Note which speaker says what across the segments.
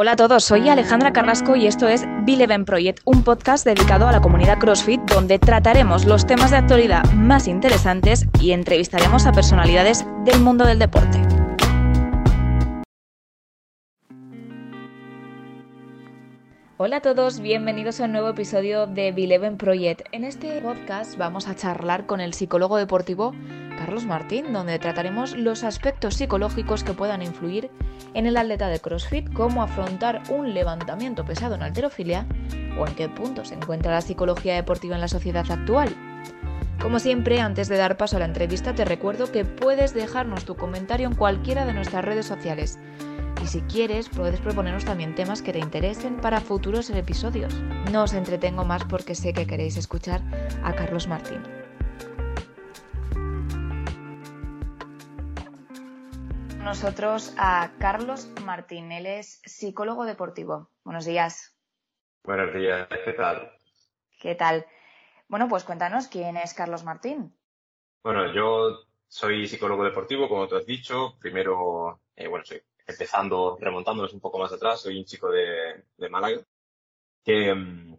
Speaker 1: Hola a todos, soy Alejandra Carrasco y esto es Bileven Project, un podcast dedicado a la comunidad CrossFit donde trataremos los temas de actualidad más interesantes y entrevistaremos a personalidades del mundo del deporte. Hola a todos, bienvenidos a un nuevo episodio de Bileven Project. En este podcast vamos a charlar con el psicólogo deportivo Carlos Martín, donde trataremos los aspectos psicológicos que puedan influir en el atleta de CrossFit, cómo afrontar un levantamiento pesado en alterofilia o en qué punto se encuentra la psicología deportiva en la sociedad actual. Como siempre, antes de dar paso a la entrevista, te recuerdo que puedes dejarnos tu comentario en cualquiera de nuestras redes sociales y si quieres, puedes proponernos también temas que te interesen para futuros episodios. No os entretengo más porque sé que queréis escuchar a Carlos Martín. Nosotros a Carlos Martín, él es psicólogo deportivo. Buenos días.
Speaker 2: Buenos días, ¿qué tal?
Speaker 1: ¿Qué tal? Bueno, pues cuéntanos quién es Carlos Martín.
Speaker 2: Bueno, yo soy psicólogo deportivo, como tú has dicho. Primero, eh, bueno, soy empezando, remontándonos un poco más atrás, soy un chico de, Málaga que mm,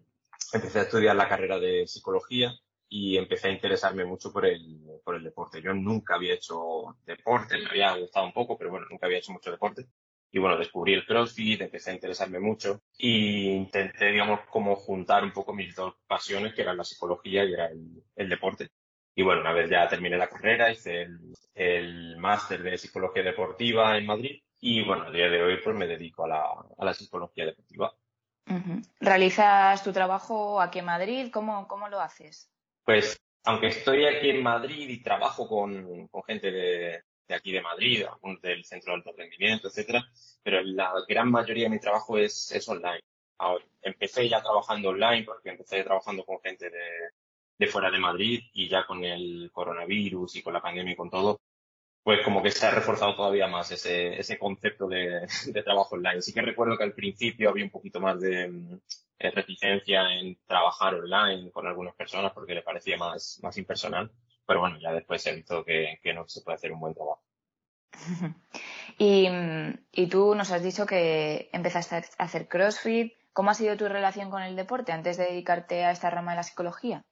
Speaker 2: empecé a estudiar la carrera de psicología y empecé a interesarme mucho por el, por el deporte. Yo nunca había hecho deporte, me había gustado un poco, pero bueno, nunca había hecho mucho deporte. Y bueno, descubrí el CrossFit, empecé a interesarme mucho y intenté, digamos, como juntar un poco mis dos pasiones, que eran la psicología y era el, el deporte. Y bueno, una vez ya terminé la carrera, hice el, el máster de psicología deportiva en Madrid y bueno, a día de hoy pues me dedico a la, a la psicología deportiva.
Speaker 1: ¿Realizas tu trabajo aquí en Madrid? ¿Cómo, cómo lo haces?
Speaker 2: Pues aunque estoy aquí en Madrid y trabajo con, con gente de, de, aquí de Madrid, algunos del Centro de Alto Rendimiento, etcétera, pero la gran mayoría de mi trabajo es, es online. Ahora, empecé ya trabajando online porque empecé trabajando con gente de, de fuera de Madrid y ya con el coronavirus y con la pandemia y con todo, pues como que se ha reforzado todavía más ese, ese concepto de, de, trabajo online. Sí que recuerdo que al principio había un poquito más de mm, reticencia en trabajar online con algunas personas porque le parecía más, más impersonal, pero bueno, ya después he visto que, que no se puede hacer un buen trabajo.
Speaker 1: y, y tú nos has dicho que empezaste a hacer CrossFit. ¿Cómo ha sido tu relación con el deporte antes de dedicarte a esta rama de la psicología?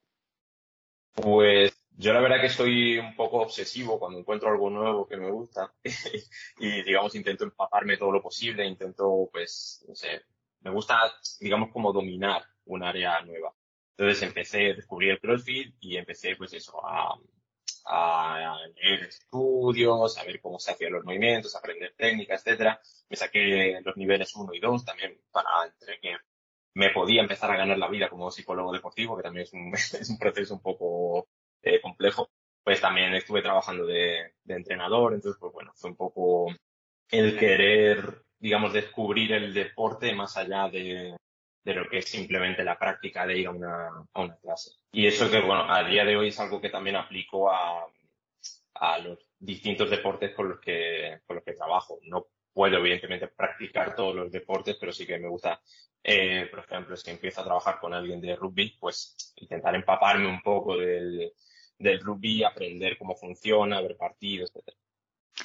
Speaker 2: Pues yo la verdad que soy un poco obsesivo cuando encuentro algo nuevo que me gusta y digamos intento empaparme todo lo posible, intento pues, no sé, me gusta digamos como dominar un área nueva. Entonces empecé, a descubrir el CrossFit y empecé pues eso, a, a leer estudios, a ver cómo se hacían los movimientos, aprender técnicas, etcétera. Me saqué los niveles 1 y 2 también para entre que me podía empezar a ganar la vida como psicólogo deportivo, que también es un, es un proceso un poco eh, complejo, pues también estuve trabajando de, entrenador, entonces pues bueno, fue un poco el querer, digamos, descubrir el deporte más allá de, de lo que es simplemente la práctica de ir a una, a una clase. Y eso que, bueno, a día de hoy es algo que también aplico a, a los distintos deportes con los que, con los que trabajo. No puedo, evidentemente, practicar todos los deportes, pero sí que me gusta, eh, por ejemplo, si empiezo a trabajar con alguien de rugby, pues intentar empaparme un poco del, del rugby, aprender cómo funciona, ver partidos, etc.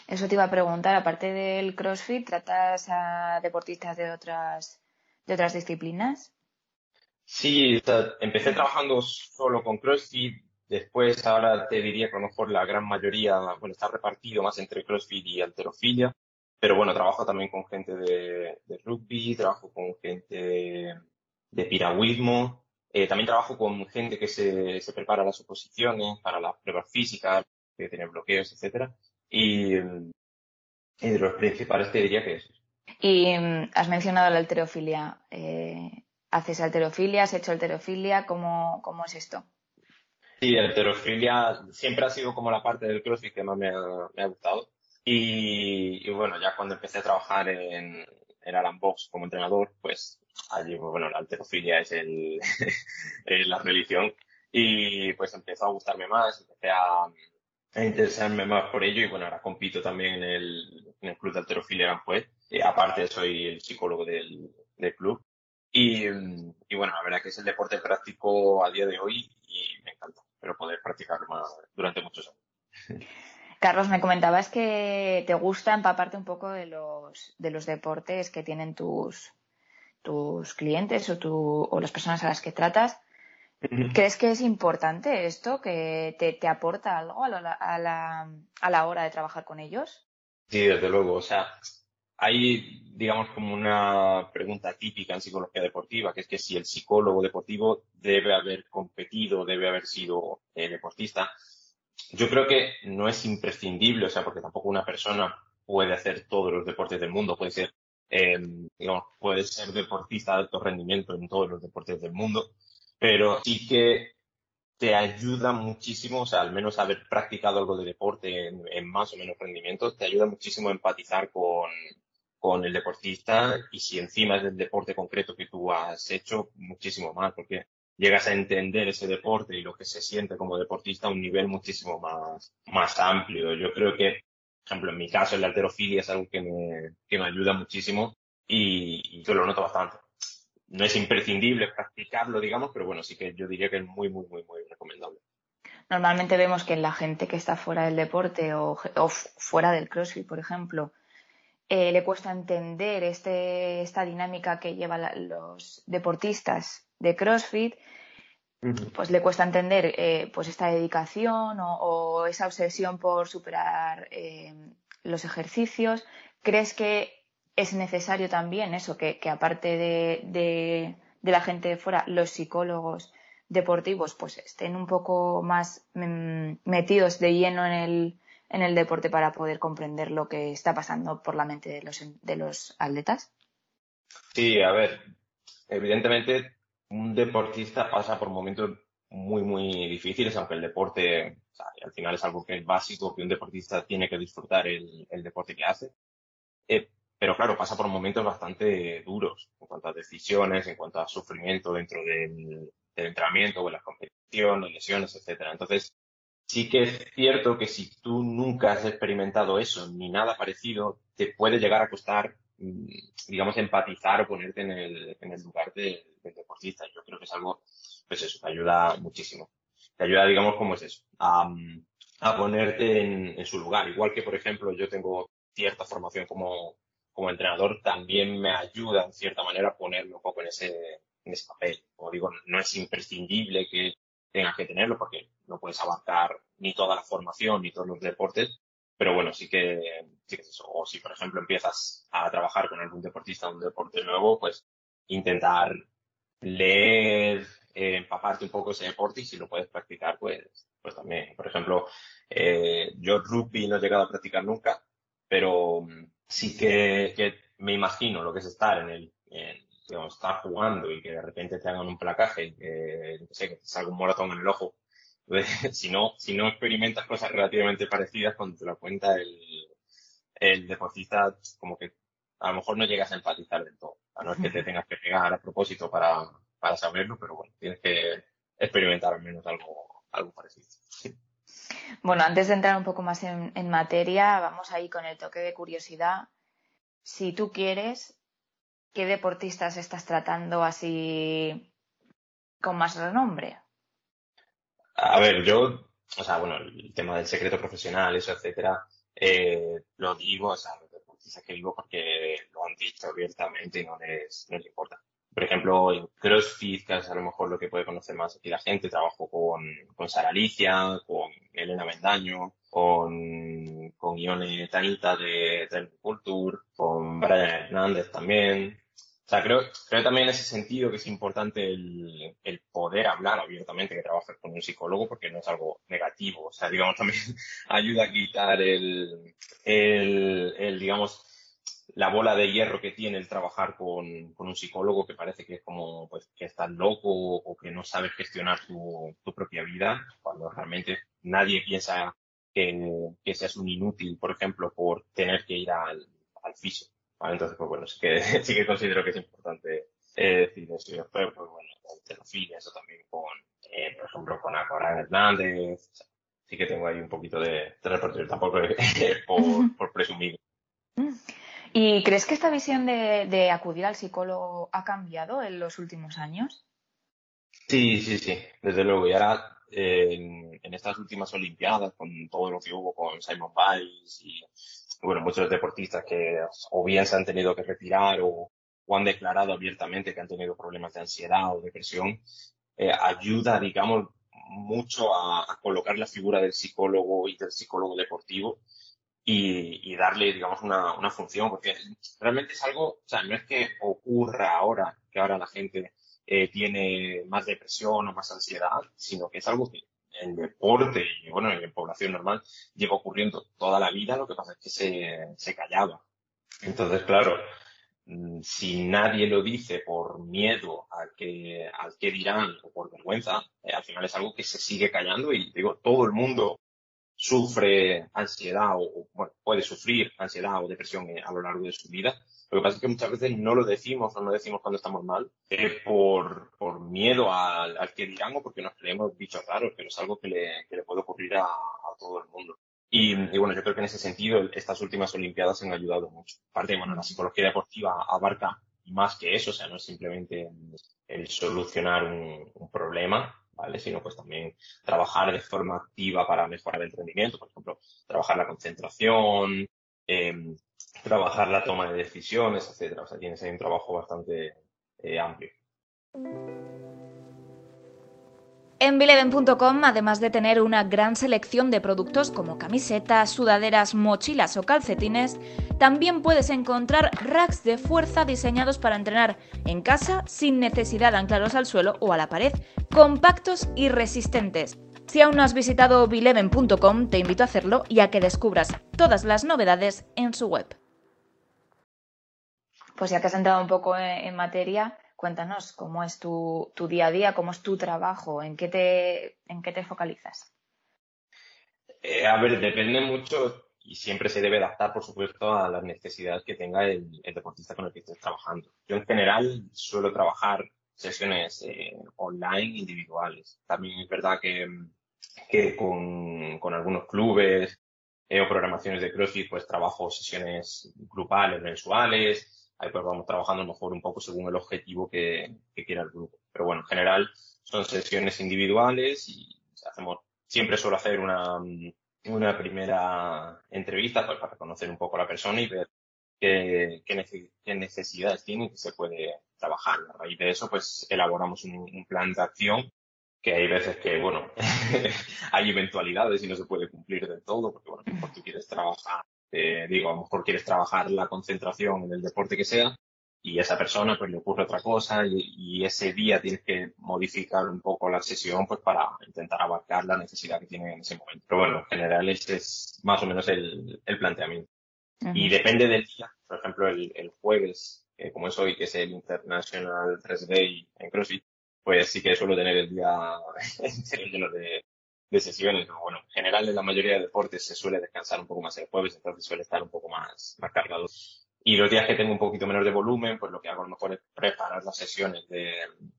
Speaker 1: Eso te iba a preguntar, aparte del CrossFit, ¿tratas a deportistas de otras, de otras disciplinas?
Speaker 2: Sí, empecé trabajando solo con CrossFit, después ahora te diría que a lo mejor la gran mayoría, bueno, está repartido más entre CrossFit y alterofilia, pero bueno, trabajo también con gente de, de rugby, trabajo con gente de piragüismo, eh, también trabajo con gente que se, se prepara las oposiciones, para las pruebas físicas, que tiene bloqueos, etcétera. Y, de los principales te diría que es.
Speaker 1: Y mm, has mencionado la alterofilia. Eh, ¿Haces alterofilia? ¿Has hecho alterofilia? ¿Cómo, cómo es esto?
Speaker 2: Sí, alterofilia siempre ha sido como la parte del crossfit que más me ha, me ha gustado. Y, y, bueno, ya cuando empecé a trabajar en, en Alan Box como entrenador, pues allí, bueno, la alterofilia es el, la religión y pues empezó a gustarme más, empecé a, a, interesarme más por ello y bueno, ahora compito también en el, en el club de alterofilia Aranjuez. aparte soy el psicólogo del, del club y, y, bueno, la verdad que es el deporte práctico a día de hoy y me encanta, pero poder practicarlo más durante muchos años.
Speaker 1: Carlos, me comentabas que te gusta empaparte un poco de los, de los deportes que tienen tus, tus clientes o, tu, o las personas a las que tratas. ¿Crees que es importante esto, que te, te aporta algo a la, a, la, a la hora de trabajar con ellos?
Speaker 2: Sí, desde luego. O sea, hay, digamos, como una pregunta típica en psicología deportiva, que es que si el psicólogo deportivo debe haber competido, debe haber sido eh, deportista. Yo creo que no es imprescindible, o sea, porque tampoco una persona puede hacer todos los deportes del mundo, puede ser, eh, digamos, puede ser deportista de alto rendimiento en todos los deportes del mundo, pero sí que te ayuda muchísimo, o sea, al menos haber practicado algo de deporte en, más o menos rendimiento, te ayuda muchísimo a empatizar con, con el deportista y si encima es del deporte concreto que tú has hecho, muchísimo más, porque llegas a entender ese deporte y lo que se siente como deportista a un nivel muchísimo más, más amplio. Yo creo que, por ejemplo, en mi caso, la alterofilia es algo que me, que me ayuda muchísimo y, y yo lo noto bastante. No es imprescindible practicarlo, digamos, pero bueno, sí que yo diría que es muy, muy, muy, muy recomendable.
Speaker 1: Normalmente vemos que la gente que está fuera del deporte o, o fuera del CrossFit, por ejemplo, eh, le cuesta entender este, esta dinámica que llevan los deportistas de CrossFit, pues le cuesta entender eh, pues esta dedicación o, esa obsesión por superar eh, los ejercicios. ¿Crees que es necesario también eso, que, aparte de, la gente de fuera, los psicólogos deportivos pues estén un poco más mm, metidos de lleno en el, en el deporte para poder comprender lo que está pasando por la mente de los, de los atletas?
Speaker 2: Sí, a ver, evidentemente un deportista pasa por momentos muy, muy difíciles, aunque el deporte, al final es algo que es básico, que un deportista tiene que disfrutar el, deporte que hace. Eh, pero claro, pasa por momentos bastante duros en cuanto a decisiones, en cuanto a sufrimiento dentro del, entrenamiento o de las competiciones, lesiones, etcétera. Entonces, sí que es cierto que si tú nunca has experimentado eso ni nada parecido, te puede llegar a costar, digamos, empatizar o ponerte en el, en el lugar del deportista. Yo creo que es algo, pues eso, te ayuda muchísimo. Te ayuda, digamos, como es eso, a, a ponerte en, en, su lugar. Igual que, por ejemplo, yo tengo cierta formación como, como entrenador, también me ayuda, en cierta manera, a ponerme un poco en ese, en ese papel. Como digo, no es imprescindible que tengas que tenerlo porque no puedes abarcar ni toda la formación ni todos los deportes, pero bueno, sí que, sí que es eso. O si, por ejemplo, empiezas a trabajar con algún deportista un deporte nuevo, pues intentar leer, eh, empaparte un poco ese deporte y si lo puedes practicar, pues, pues también. Por ejemplo, eh, yo rugby no he llegado a practicar nunca, pero mm, sí que, me imagino lo que es estar en el, en, estar jugando y que de repente te hagan un placaje y que, no que te salga un moratón en el ojo. Si no, si no experimentas cosas relativamente parecidas cuando te lo cuenta el, el deportista, como que a lo mejor no llegas a empatizar del todo. A no es que te tengas que pegar a propósito para, para saberlo, pero bueno, tienes que experimentar al menos algo, algo parecido.
Speaker 1: Bueno, antes de entrar un poco más en, en materia, vamos ahí con el toque de curiosidad. Si tú quieres, ¿qué deportistas estás tratando así con más renombre?
Speaker 2: A ver, yo, o sea, bueno, el tema del secreto profesional, eso, etcétera, eh, lo digo, o sea, los deportistas que digo porque lo han dicho abiertamente y no les, no les importa. Por ejemplo, en CrossFit, que es a lo mejor lo que puede conocer más aquí la gente, trabajo con, con Sara Alicia, con Elena Mendaño, con, con Ione Tanita de Trend Culture, con Brian Hernández también, sea, creo, creo también en ese sentido que es importante el, poder hablar abiertamente que trabajas con un psicólogo porque no es algo negativo. O sea, digamos, también ayuda a quitar el, el, el, digamos, la bola de hierro que tiene el trabajar con, con un psicólogo que parece que es como, pues, que estás loco o que no sabes gestionar tu, tu propia vida, cuando realmente nadie piensa que, que seas un inútil, por ejemplo, por tener que ir al, al fisio. Entonces, pues bueno, sí que, sí que considero que es importante eh, decir eso. Y después, pues bueno, con eso también con, eh, por ejemplo, con Acorán Hernández. sí que tengo ahí un poquito de, de repertorio, tampoco por, por presumir.
Speaker 1: ¿Y crees que esta visión de, de acudir al psicólogo ha cambiado en los últimos años?
Speaker 2: Sí, sí, sí, desde luego. Y ahora, eh, en estas últimas Olimpiadas, con todo lo que hubo con Simon Biles y, bueno, muchos deportistas que o bien se han tenido que retirar o, han declarado abiertamente que han tenido problemas de ansiedad o depresión, eh, ayuda, digamos, mucho a, a, colocar la figura del psicólogo y del psicólogo deportivo y, y darle, digamos, una, una función, porque realmente es algo, o sea, no es que ocurra ahora, que ahora la gente eh, tiene más depresión o más ansiedad, sino que es algo que en deporte y bueno, en población normal lleva ocurriendo toda la vida, lo que pasa es que se, se callaba. Entonces, claro, mm, si nadie lo dice por miedo a que, al que dirán o por vergüenza, eh, al final es algo que se sigue callando y digo, todo el mundo sufre ansiedad o, puede sufrir ansiedad o depresión eh, a lo largo de su vida. Lo que pasa es que muchas veces no lo decimos o no decimos cuando estamos mal eh, por, por miedo al, al, que dirán o porque nos creemos bichos raros, pero es algo que le, que le puede ocurrir a, a todo el mundo. Y, y, bueno, yo creo que en ese sentido estas últimas Olimpiadas han ayudado mucho. Aparte, bueno, la psicología deportiva abarca más que eso, o sea, no es simplemente el solucionar un, un problema, ¿vale? Sino pues también trabajar de forma activa para mejorar el rendimiento, por ejemplo, trabajar la concentración, eh, trabajar la toma de decisiones, etcétera. O sea, tienes ahí un trabajo bastante eh, amplio.
Speaker 1: En Bileven.com, además de tener una gran selección de productos como camisetas, sudaderas, mochilas o calcetines, también puedes encontrar racks de fuerza diseñados para entrenar en casa sin necesidad de anclarlos al suelo o a la pared, compactos y resistentes. Si aún no has visitado Bileven.com, te invito a hacerlo y a que descubras todas las novedades en su web. Pues ya que has entrado un poco en materia, Cuéntanos cómo es tu, tu, día a día, cómo es tu trabajo, en qué te, en qué te focalizas.
Speaker 2: Eh, a ver, depende mucho y siempre se debe adaptar, por supuesto, a las necesidades que tenga el, el deportista con el que estés trabajando. Yo en general suelo trabajar sesiones eh, online individuales. También es verdad que, que con, con algunos clubes eh, o programaciones de CrossFit, pues trabajo sesiones grupales, mensuales, ahí pues vamos trabajando mejor un poco según el objetivo que, que quiera el grupo. Pero bueno, en general son sesiones individuales y hacemos, siempre suelo hacer una, una primera entrevista pues, para conocer un poco a la persona y ver qué, qué, necesidades tiene y qué se puede trabajar. A raíz de eso, pues elaboramos un, un plan de acción que hay veces que, bueno, hay eventualidades y no se puede cumplir del todo, porque, bueno, mejor tú quieres trabajar eh, digo, a lo mejor quieres trabajar la concentración en el deporte que sea y esa persona pues le ocurre otra cosa y, y, ese día tienes que modificar un poco la sesión pues para intentar abarcar la necesidad que tiene en ese momento. Pero bueno, en general ese es más o menos el, el planteamiento. -huh. Y depende del día, por ejemplo el, el jueves, eh, como es hoy, que es el International 3 Day en CrossFit, pues sí que suelo tener el día de, de sesiones. Bueno, en general en la mayoría de deportes se suele descansar un poco más el jueves, entonces suele estar un poco más, más cargado. Y los días que tengo un poquito menos de volumen, pues lo que hago a lo mejor es preparar las sesiones de,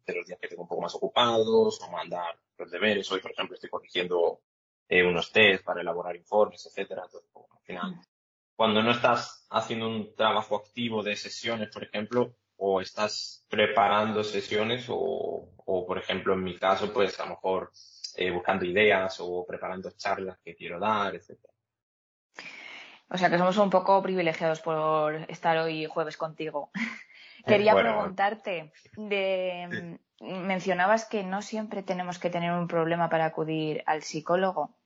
Speaker 2: de los días que tengo un poco más ocupados o mandar los deberes. Hoy, por ejemplo, estoy corrigiendo eh, unos test para elaborar informes, etcétera. Entonces, bueno, al final, cuando no estás haciendo un trabajo activo de sesiones, por ejemplo, o estás preparando sesiones o, o por ejemplo, en mi caso, pues a lo mejor eh, buscando ideas o preparando charlas que quiero dar, etc.
Speaker 1: O sea que somos un poco privilegiados por estar hoy jueves contigo. Quería bueno, preguntarte, de, sí. mencionabas que no siempre tenemos que tener un problema para acudir al psicólogo.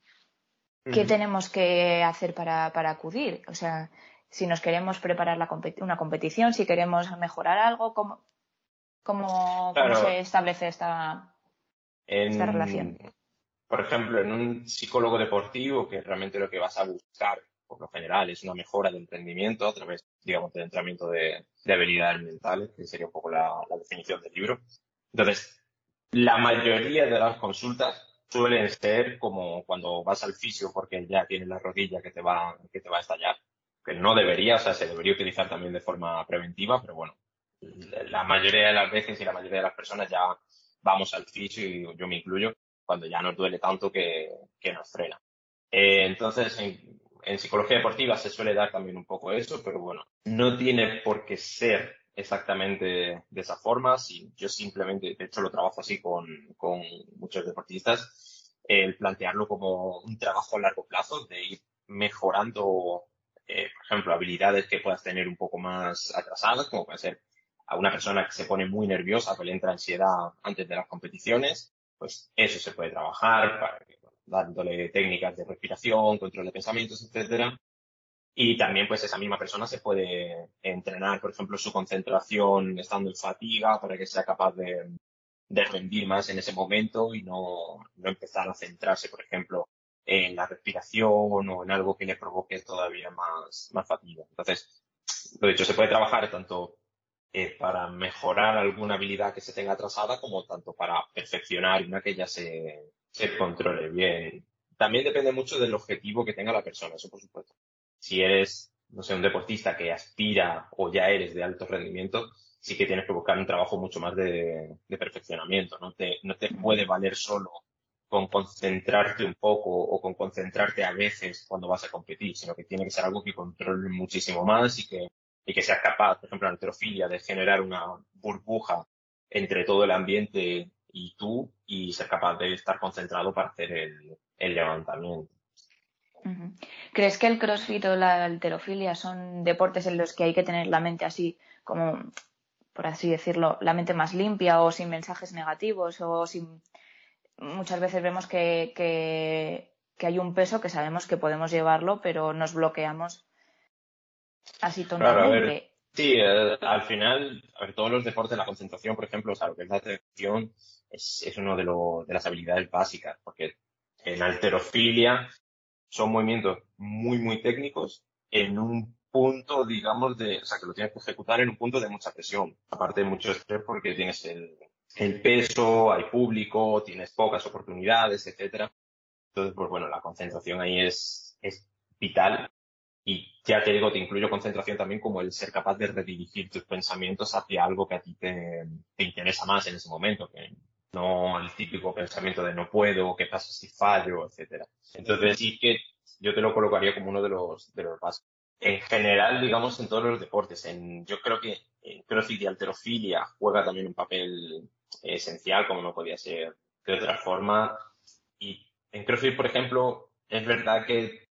Speaker 1: ¿Qué mm. tenemos que hacer para, para, acudir? O sea, si nos queremos preparar la una competición, si queremos mejorar algo, ¿cómo, cómo, claro. ¿cómo se establece esta,
Speaker 2: en,
Speaker 1: esta relación?
Speaker 2: Por ejemplo, en un psicólogo deportivo, que realmente lo que vas a buscar, por lo general, es una mejora del rendimiento a través, digamos, del entrenamiento de, de habilidades mentales, que sería un poco la, la, definición del libro. Entonces, la mayoría de las consultas suelen ser como cuando vas al fisio porque ya tienes la rodilla que te va, que te va a estallar. Que no debería, o sea, se debería utilizar también de forma preventiva, pero bueno, la mayoría de las veces y la mayoría de las personas ya vamos al fisio y yo me incluyo cuando ya nos duele tanto que, que nos frena. Eh, entonces, en, en, psicología deportiva se suele dar también un poco eso, pero bueno, no tiene por qué ser exactamente de esa forma. Si yo simplemente, de hecho lo trabajo así con, con muchos deportistas, el plantearlo como un trabajo a largo plazo, de ir mejorando, eh, por ejemplo, habilidades que puedas tener un poco más atrasadas, como puede ser a una persona que se pone muy nerviosa, que le entra ansiedad antes de las competiciones, pues eso se puede trabajar para, dándole técnicas de respiración, control de pensamientos, etcétera. Y también, pues, esa misma persona se puede entrenar, por ejemplo, su concentración estando en fatiga para que sea capaz de, de rendir más en ese momento y no, no empezar a centrarse, por ejemplo, en la respiración o en algo que le provoque todavía más, más fatiga. Entonces, lo dicho, se puede trabajar tanto eh, para mejorar alguna habilidad que se tenga atrasada como tanto para perfeccionar una que ya se, se controle bien. También depende mucho del objetivo que tenga la persona, eso por supuesto. Si eres, no sé, un deportista que aspira o ya eres de alto rendimiento, sí que tienes que buscar un trabajo mucho más de, perfeccionamiento. No te, no te puede valer solo con concentrarte un poco o con concentrarte a veces cuando vas a competir, sino que tiene que ser algo que controle muchísimo más y que, y que seas capaz, por ejemplo, en alterofilia, de generar una burbuja entre todo el ambiente y tú y ser capaz de estar concentrado para hacer el, el levantamiento.
Speaker 1: ¿Crees que el crossfit o la alterofilia son deportes en los que hay que tener la mente así como por así decirlo, la mente más limpia o sin mensajes negativos o sin... Muchas veces vemos que, que, hay un peso que sabemos que podemos llevarlo, pero nos bloqueamos así totalmente.
Speaker 2: sí, eh, al final, a ver, todos los deportes, la concentración, por ejemplo, o sea, lo que es la atención, es, es uno de, de las habilidades básicas, porque en alterofilia son movimientos muy, muy técnicos en un punto, digamos, de, o sea, que lo tienes que ejecutar en un punto de mucha presión. Aparte de mucho estrés porque tienes el, el peso, hay público, tienes pocas oportunidades, etcétera. Entonces, pues bueno, la concentración ahí es, es vital. Y ya te digo, te incluyo concentración también como el ser capaz de redirigir tus pensamientos hacia algo que a ti te, te interesa más en ese momento, que no el típico pensamiento de no puedo, qué pasa si fallo, etcétera. Entonces sí que yo te lo colocaría como uno de los, de los básicos en general, digamos, en todos los deportes. En, yo creo que en CrossFit y alterofilia juega también un papel esencial, como no podía ser de otra forma. Y en CrossFit, por ejemplo, es verdad que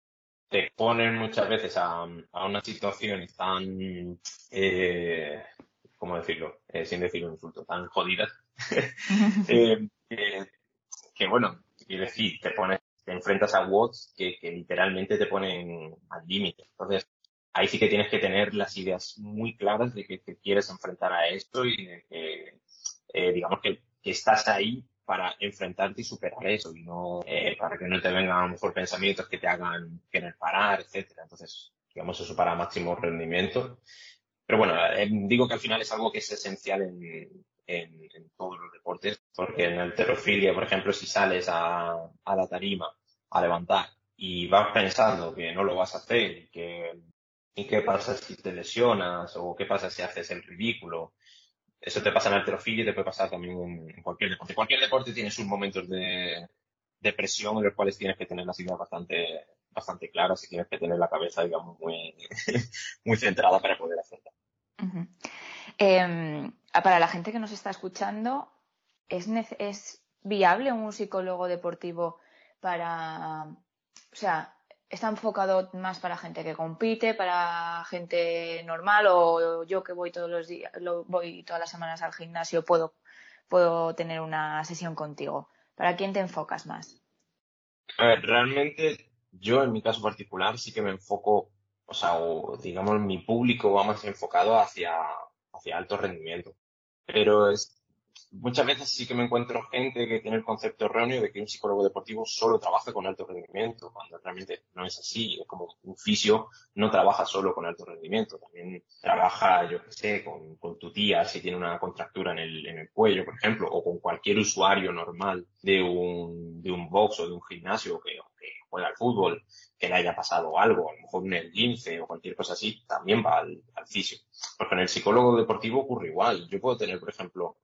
Speaker 2: te ponen muchas veces a, a una situación tan, eh, ¿cómo decirlo? Eh, sin decir un insulto, tan jodidas. eh, que bueno, quiero decir, te pones te enfrentas a watts que, que literalmente te ponen al límite. Entonces, ahí sí que tienes que tener las ideas muy claras de que te quieres enfrentar a esto y de que, eh, digamos que, estás ahí para enfrentarte y superar eso y no eh, para que no te vengan a lo mejor pensamientos que te hagan querer parar, etcétera. Entonces, digamos eso para máximo rendimiento. Pero bueno, eh, digo que al final es algo que es esencial en, en, en, todos los deportes, porque en alterofilia, por ejemplo, si sales a, a la tarima a levantar y vas pensando que no lo vas a hacer y que ¿Y qué pasa si te lesionas? ¿O qué pasa si haces el ridículo? Eso te pasa en alterofilia y te puede pasar también en, cualquier deporte. Cualquier deporte tiene sus momentos de, de, presión en los cuales tienes que tener las ideas bastante, bastante claras y tienes que tener la cabeza, digamos, muy, centrada para poder hacerlo.
Speaker 1: Em, para la gente que nos está escuchando, ¿es, ¿es viable un psicólogo deportivo para, o sea, está enfocado más para gente que compite, para gente normal o yo que voy todos los días, voy todas las semanas al gimnasio, puedo, puedo tener una sesión contigo. ¿Para quién te enfocas más?
Speaker 2: A ver, realmente yo en mi caso particular sí que me enfoco, o sea, digamos mi público va más enfocado hacia, hacia alto rendimiento. Pero es, muchas veces sí que me encuentro gente que tiene el concepto erróneo de que un psicólogo deportivo solo trabaja con alto rendimiento, cuando realmente no es así. Es como un fisio no trabaja solo con alto rendimiento, también trabaja, yo qué sé, con, con, tu tía si tiene una contractura en el, en el cuello, por ejemplo, o con cualquier usuario normal de un, de un box o de un gimnasio que, que juega al fútbol, que le haya pasado algo, a lo mejor un esguince o cualquier cosa así, también va al, al fisio. Porque en el psicólogo deportivo ocurre igual. Yo puedo tener, por ejemplo,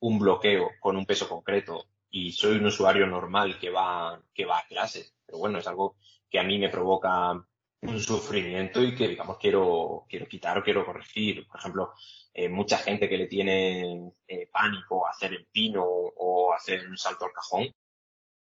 Speaker 2: un bloqueo con un peso concreto y soy un usuario normal que va, que va a clases. Pero bueno, es algo que a mí me provoca un sufrimiento y que, digamos, quiero, quiero quitar o quiero corregir. Por ejemplo, eh, mucha gente que le tiene eh, pánico hacer el pino o hacer un salto al cajón,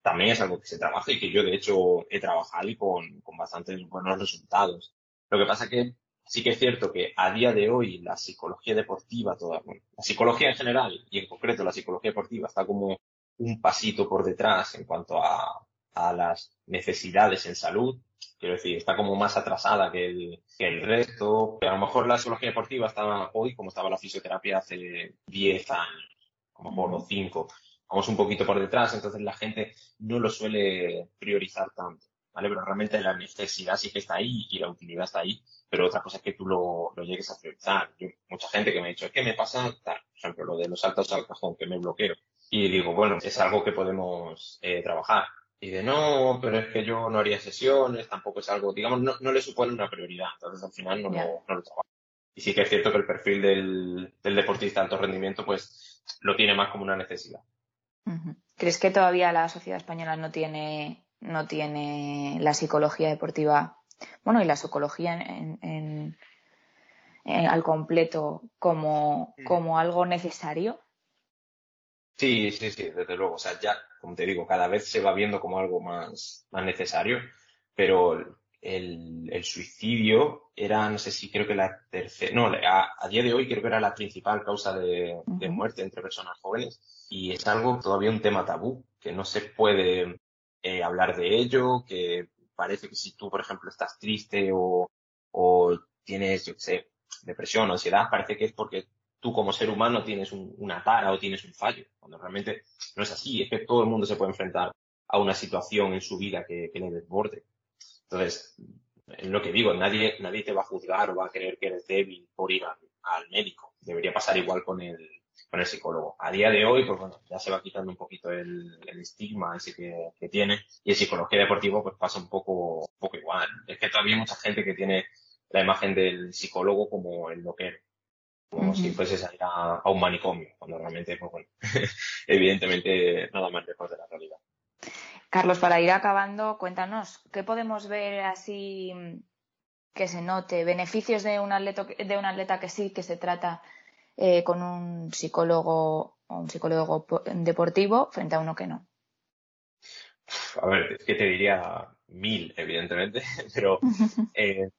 Speaker 2: también es algo que se trabaja y que yo de hecho he trabajado y con, con bastantes buenos resultados. Lo que pasa que sí que es cierto que a día de hoy la psicología deportiva, toda, la psicología en general y en concreto la psicología deportiva está como un pasito por detrás en cuanto a, a las necesidades en salud. Quiero decir, está como más atrasada que el, que el resto. Pero a lo mejor la psicología deportiva está hoy como estaba la fisioterapia hace 10 años, como por 5 vamos un poquito por detrás, entonces la gente no lo suele priorizar tanto, ¿vale? Pero realmente la necesidad sí que está ahí y la utilidad está ahí, pero otra cosa es que tú lo, lo llegues a priorizar. Yo, mucha gente que me ha dicho, es que me pasa tal, por ejemplo, lo de los saltos al cajón, que me bloqueo. Y digo, bueno, es algo que podemos eh, trabajar. Y de no, pero es que yo no haría sesiones, tampoco es algo, digamos, no, no le supone una prioridad. Entonces al final no, lo, no lo trabajo. Y sí que es cierto que el perfil del, del deportista de alto rendimiento, pues lo tiene más como una necesidad.
Speaker 1: ¿Crees que todavía la sociedad española no tiene, no tiene la psicología deportiva, bueno, y la psicología en, en, en, al completo como, mm. como algo necesario?
Speaker 2: Sí, sí, sí, desde luego. O sea, ya, como te digo, cada vez se va viendo como algo más, más necesario, pero el, el, suicidio era, no sé si creo que la tercera, no, a, a, día de hoy creo que era la principal causa de, uh -huh. de, muerte entre personas jóvenes y es algo todavía un tema tabú, que no se puede eh, hablar de ello, que parece que si tú, por ejemplo, estás triste o, o tienes, yo qué sé, depresión o ansiedad, parece que es porque tú como ser humano tienes un, una tara o tienes un fallo, cuando realmente no es así, es que todo el mundo se puede enfrentar a una situación en su vida que, que le desborde. Entonces, es lo que digo, nadie, nadie te va a juzgar o va a creer que eres débil por ir a, al médico. Debería pasar igual con el, con el psicólogo. A día de hoy, pues bueno, ya se va quitando un poquito el, el estigma ese que, que, tiene y en psicología deportiva pues pasa un poco, un poco igual. Es que todavía hay mucha gente que tiene la imagen del psicólogo como el loquero. Como uh -huh. si fuese salir a, a, un manicomio, cuando realmente, pues bueno, evidentemente nada más lejos de la realidad.
Speaker 1: Carlos, para ir acabando, cuéntanos, ¿qué podemos ver así que se note? ¿Beneficios de un atleta, de un atleta que sí, que se trata eh, con un psicólogo o un psicólogo deportivo frente a uno que no?
Speaker 2: A ver, es que te diría mil, evidentemente, pero eh,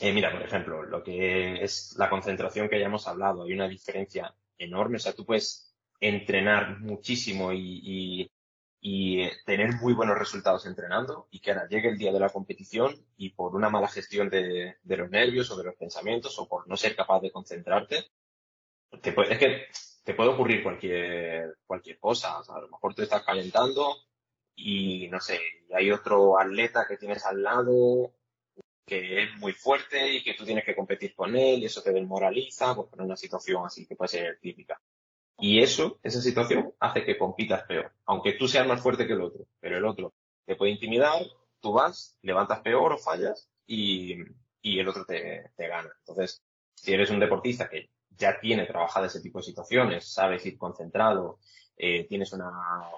Speaker 2: eh, mira, por ejemplo, lo que es la concentración que ya hemos hablado, hay una diferencia enorme, o sea, tú puedes entrenar muchísimo y, y y eh, tener muy buenos resultados entrenando y que ahora llegue el día de la competición y por una mala gestión de, de los nervios o de los pensamientos o por no ser capaz de concentrarte, te puede, es que te puede ocurrir cualquier, cualquier cosa. O sea, a lo mejor te estás calentando y no sé, y hay otro atleta que tienes al lado que es muy fuerte y que tú tienes que competir con él y eso te desmoraliza, pues por una situación así que puede ser típica. Y eso, esa situación, hace que compitas peor. Aunque tú seas más fuerte que el otro, pero el otro te puede intimidar, tú vas, levantas peor o fallas y, y el otro te, te gana. Entonces, si eres un deportista que ya tiene trabajado ese tipo de situaciones, sabes ir concentrado, eh, tienes una,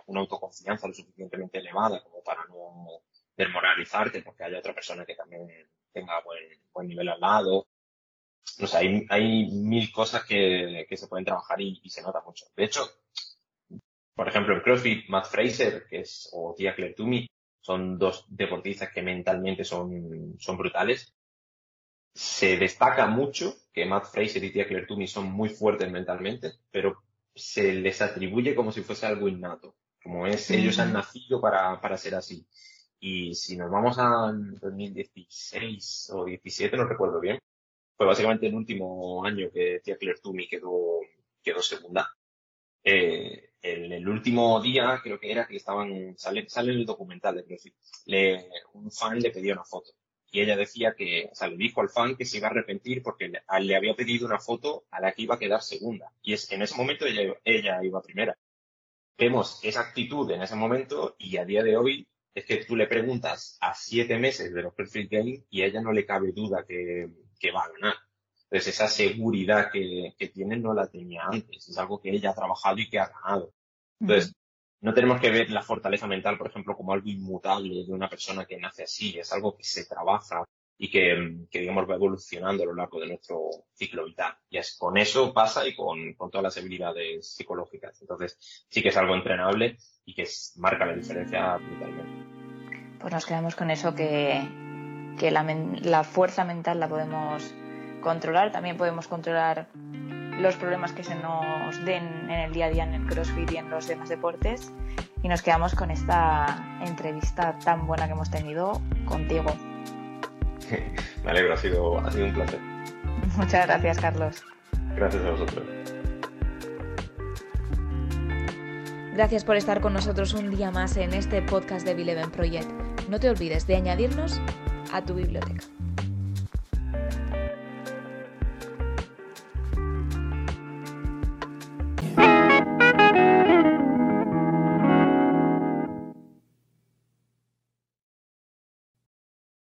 Speaker 2: una autoconfianza lo suficientemente elevada como para no desmoralizarte porque haya otra persona que también tenga buen, buen nivel al lado, no sé, hay, hay mil cosas que, que se pueden trabajar y, y, se nota mucho. De hecho, por ejemplo, en CrossFit, Matt Fraser, que es, o Tia Claire Toomey, son dos deportistas que mentalmente son, son brutales. Se destaca mucho que Matt Fraser y Tia Claire Toomey son muy fuertes mentalmente, pero se les atribuye como si fuese algo innato. Como es, ellos han nacido para, para ser así. Y si nos vamos a 2016 o 17, no recuerdo bien, fue básicamente el último año que Tia Claire Toomey quedó, quedó segunda. Eh, en el último día, creo que era que estaban, sale, sale en el documental de le, un fan le pedía una foto. Y ella decía que, o sea, le dijo al fan que se iba a arrepentir porque le, había pedido una foto a la que iba a quedar segunda. Y es, en ese momento ella, ella iba primera. Vemos esa actitud en ese momento y a día de hoy es que tú le preguntas a siete meses de los CrossFit Games y a ella no le cabe duda que, que va a ganar. Entonces esa seguridad que, que tiene no la tenía antes, es algo que ella ha trabajado y que ha ganado. Entonces, no tenemos que ver la fortaleza mental, por ejemplo, como algo inmutable de una persona que nace así, es algo que se trabaja y que, digamos, va evolucionando a lo largo de nuestro ciclo vital. Y es con eso pasa y con, con todas las habilidades psicológicas. Entonces, sí que es algo entrenable y que marca la diferencia brutalmente.
Speaker 1: Pues nos quedamos con eso que, que la, la fuerza mental la podemos controlar, también podemos controlar los problemas que se nos den en el día a día en el CrossFit y en los demás deportes. Y nos quedamos con esta entrevista tan buena que hemos tenido contigo.
Speaker 2: Me alegro, ha sido, ha sido un placer.
Speaker 1: Muchas gracias, Carlos.
Speaker 2: Gracias a vosotros.
Speaker 1: Gracias por estar con nosotros un día más en este podcast de Bileven Project. No te olvides de añadirnos a tu biblioteca.